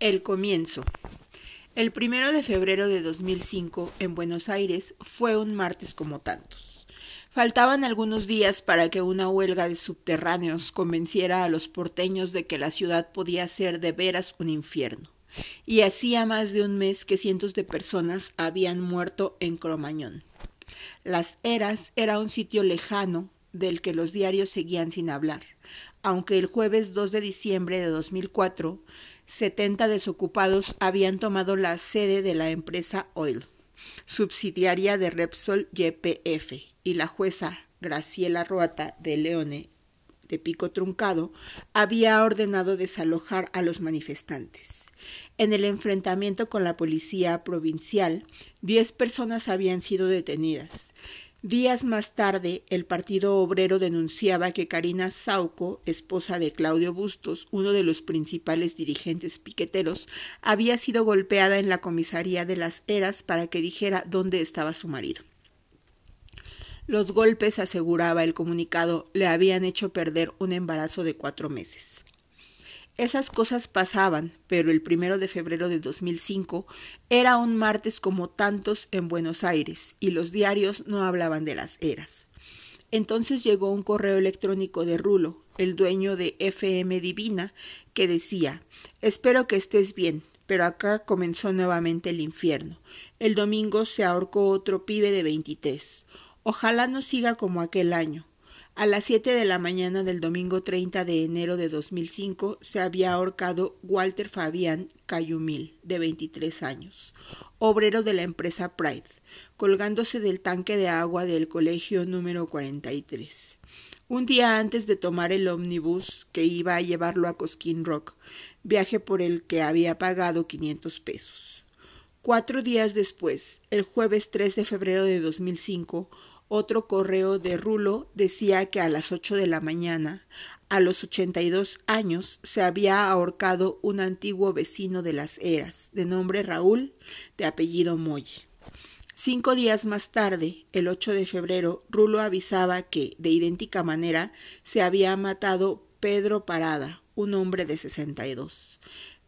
El comienzo. El primero de febrero de 2005, en Buenos Aires, fue un martes como tantos. Faltaban algunos días para que una huelga de subterráneos convenciera a los porteños de que la ciudad podía ser de veras un infierno. Y hacía más de un mes que cientos de personas habían muerto en Cromañón. Las Eras era un sitio lejano del que los diarios seguían sin hablar, aunque el jueves 2 de diciembre de 2004 70 desocupados habían tomado la sede de la empresa Oil, subsidiaria de Repsol YPF, y la jueza Graciela Roata de Leone, de Pico Truncado, había ordenado desalojar a los manifestantes. En el enfrentamiento con la policía provincial, diez personas habían sido detenidas, Días más tarde, el Partido Obrero denunciaba que Karina Sauco, esposa de Claudio Bustos, uno de los principales dirigentes piqueteros, había sido golpeada en la comisaría de las Eras para que dijera dónde estaba su marido. Los golpes, aseguraba el comunicado, le habían hecho perder un embarazo de cuatro meses. Esas cosas pasaban, pero el primero de febrero de 2005 era un martes como tantos en Buenos Aires y los diarios no hablaban de las eras. Entonces llegó un correo electrónico de Rulo, el dueño de FM Divina, que decía Espero que estés bien, pero acá comenzó nuevamente el infierno. El domingo se ahorcó otro pibe de veintitrés. Ojalá no siga como aquel año. A las siete de la mañana del domingo 30 de enero de 2005 se había ahorcado Walter Fabián Cayumil, de 23 años, obrero de la empresa Pride, colgándose del tanque de agua del colegio número 43. Un día antes de tomar el ómnibus que iba a llevarlo a Cosquín Rock, viaje por el que había pagado 500 pesos. Cuatro días después, el jueves 3 de febrero de 2005, otro correo de Rulo decía que a las ocho de la mañana, a los ochenta y dos años, se había ahorcado un antiguo vecino de las Eras, de nombre Raúl, de apellido Molle. Cinco días más tarde, el 8 de febrero, Rulo avisaba que, de idéntica manera, se había matado Pedro Parada, un hombre de sesenta y dos.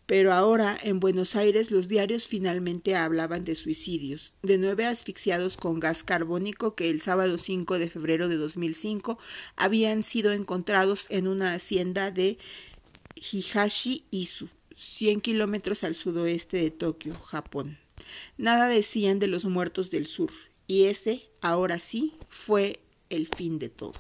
Pero ahora en Buenos Aires los diarios finalmente hablaban de suicidios, de nueve asfixiados con gas carbónico que el sábado 5 de febrero de 2005 habían sido encontrados en una hacienda de Higashi-Izu, 100 kilómetros al sudoeste de Tokio, Japón. Nada decían de los muertos del sur, y ese, ahora sí, fue el fin de todo.